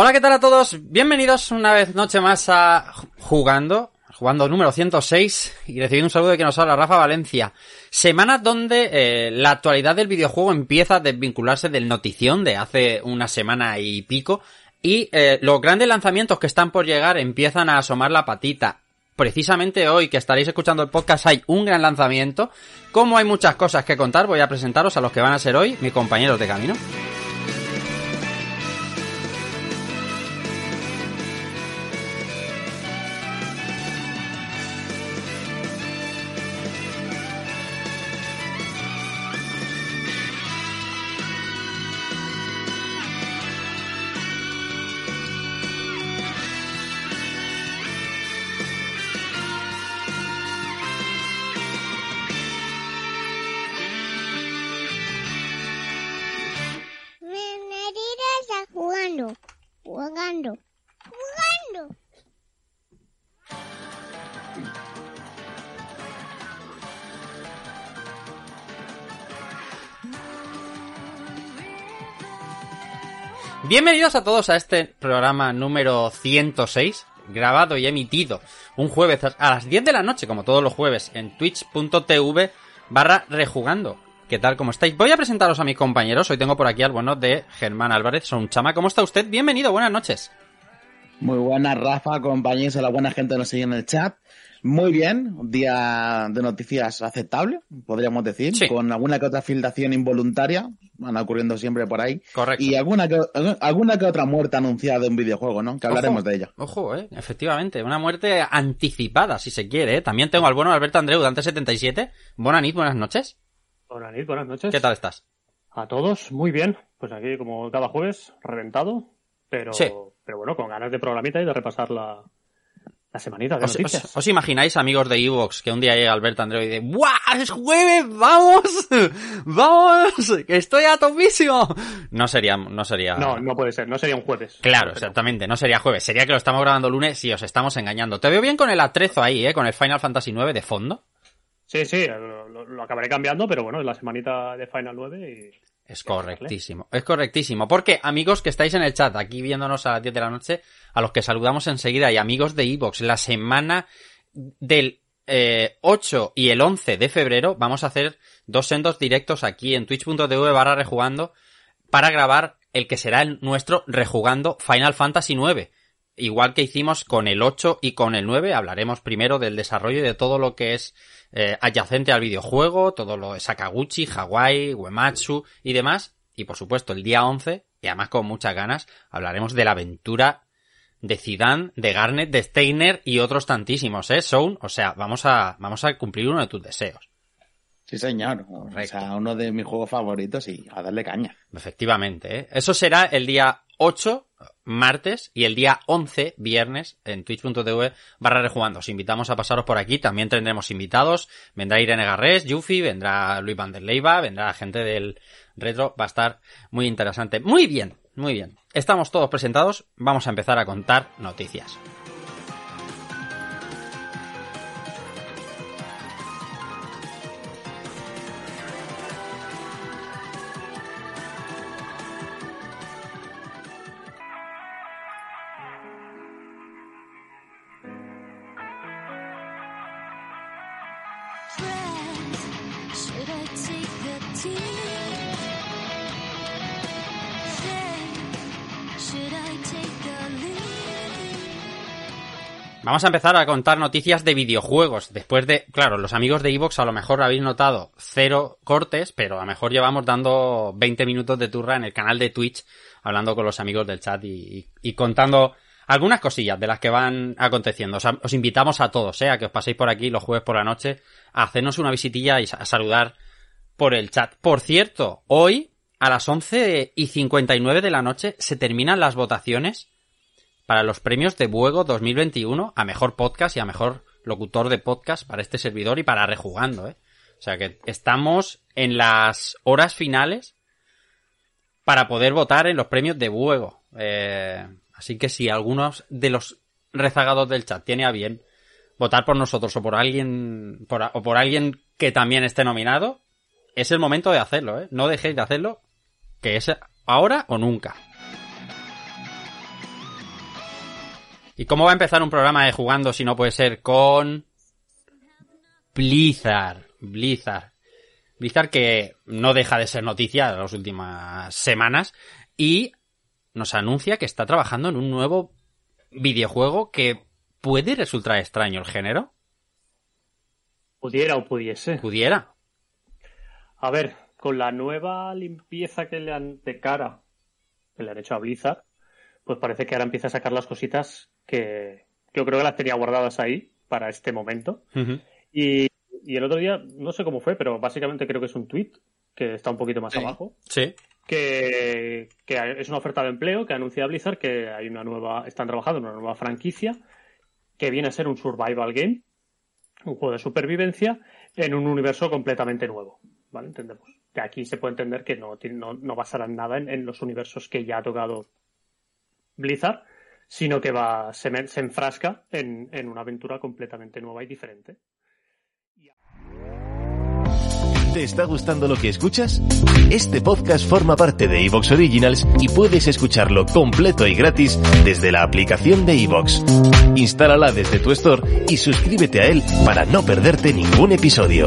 Hola, ¿qué tal a todos? Bienvenidos una vez noche más a Jugando, jugando número 106 y recibiendo un saludo de que nos habla Rafa Valencia. Semana donde eh, la actualidad del videojuego empieza a desvincularse del notición de hace una semana y pico y eh, los grandes lanzamientos que están por llegar empiezan a asomar la patita. Precisamente hoy que estaréis escuchando el podcast hay un gran lanzamiento. Como hay muchas cosas que contar, voy a presentaros a los que van a ser hoy mis compañeros de camino. Jugando, jugando. Bienvenidos a todos a este programa número 106, grabado y emitido un jueves a las 10 de la noche, como todos los jueves, en twitch.tv barra rejugando. ¿Qué tal? ¿Cómo estáis? Voy a presentaros a mis compañeros. Hoy tengo por aquí al bueno de Germán Álvarez, son chama. ¿Cómo está usted? Bienvenido, buenas noches. Muy buenas, Rafa, compañeros, a la buena gente que nos sigue en el chat. Muy bien, un día de noticias aceptable, podríamos decir, Sí. con alguna que otra filtración involuntaria, van ocurriendo siempre por ahí, Correcto. y alguna que, alguna que otra muerte anunciada de un videojuego, ¿no? Que hablaremos Ojo, de ella. Ojo, eh, efectivamente, una muerte anticipada, si se quiere, eh. También tengo al bueno Alberto Andreu, Dante77. Buenas nit, buenas noches. Buenas noches, buenas noches. ¿Qué tal estás? A todos, muy bien. Pues aquí, como cada jueves, reventado. Pero, Sí. pero bueno, con ganas de programita y de repasar la, la semanita de ¿Os, noticias. os- os imagináis, amigos de Evox, que un día llega Alberto Andreu y dice ¡Buah! ¡Es jueves! ¡Vamos! ¡Vamos! ¡Que estoy a topísimo! No sería, no sería... No, no puede ser. No sería un jueves. Claro, exactamente, no sería jueves, sería que lo estamos grabando lunes y os estamos engañando. Te veo bien con el atrezo ahí, ¿eh? Con el Final Fantasy IX de fondo. Sí, sí, lo, acabaré cambiando, pero bueno, es la semanita de Final 9 y... Es correctísimo, es correctísimo. Porque, amigos que estáis en el chat, aquí viéndonos a las 10 de la noche, a los que saludamos enseguida, y amigos de Evox, la semana del eh, 8 y el 11 de febrero vamos a hacer dos sendos directos aquí en twitch.tv barra rejugando para grabar el que será el nuestro rejugando Final Fantasy IX. Igual que hicimos con el 8 y con el 9, hablaremos primero del desarrollo y de todo lo que es eh, adyacente al videojuego, todo lo de Sakaguchi, Hawaii, Uematsu y demás. Y por supuesto, el día 11, y además con muchas ganas, hablaremos de la aventura de Zidane, de Garnet, de Steiner y otros tantísimos, ¿eh? Sound, o sea, vamos a, vamos a cumplir uno de tus deseos. Sí, señor. O sea, uno de mis juegos favoritos y a darle caña. Efectivamente, ¿eh? Eso será el día 8 martes y el día 11, viernes, en twitch.tv barra rejugando. Os invitamos a pasaros por aquí, también tendremos invitados, vendrá Irene Garrés, Yuffie, vendrá Luis Van der vendrá gente del retro, va a estar muy interesante. Muy bien, muy bien. Estamos todos presentados, vamos a empezar a contar noticias. Vamos a empezar a contar noticias de videojuegos. Después de, claro, los amigos de Evox a lo mejor habéis notado cero cortes, pero a lo mejor llevamos dando 20 minutos de turra en el canal de Twitch, hablando con los amigos del chat y, contando algunas cosillas de las que van aconteciendo. os invitamos a todos, ¿eh? a que os paséis por aquí los jueves por la noche a hacernos una visitilla y a saludar por el chat. Por cierto, hoy a las 11 y 59 de la noche se terminan las votaciones para los premios de Buego 2021 a mejor podcast y a mejor locutor de podcast para este servidor y para rejugando, ¿eh? O sea que estamos en las horas finales para poder votar en los premios de Buego. Eh, así que si algunos de los rezagados del chat tiene a bien votar por nosotros o por alguien o por alguien que también esté nominado, es el momento de hacerlo, ¿eh? No dejéis de hacerlo, que es ahora o nunca. ¿Y cómo va a empezar un programa de jugando si no puede ser con Blizzard? Blizzard. Blizzard que no deja de ser noticia en las últimas semanas y nos anuncia que está trabajando en un nuevo videojuego que puede resultar extraño el género. Pudiera o pudiese. Pudiera. A ver, con la nueva limpieza que le han de cara que le han hecho a Blizzard, pues parece que ahora empieza a sacar las cositas que, yo creo que las tenía guardadas ahí para este momento. y, el otro día, no sé cómo fue, pero básicamente creo que es un tweet que está un poquito más abajo. Sí. Que, es una oferta de empleo que anuncia Blizzard que hay una nueva, están trabajando en una nueva franquicia que viene a ser un survival game, un juego de supervivencia en un universo completamente nuevo. ¿Vale? Entendemos. De aquí se puede entender que no, no, no basarán nada en, en, los universos que ya ha tocado Blizzard, sino que va, se, se enfrasca en, en una aventura completamente nueva y diferente. ¿Te está gustando lo que escuchas? Este podcast forma parte de Evox Originals y puedes escucharlo completo y gratis desde la aplicación de Evox. Instálala desde tu store y suscríbete a él para no perderte ningún episodio.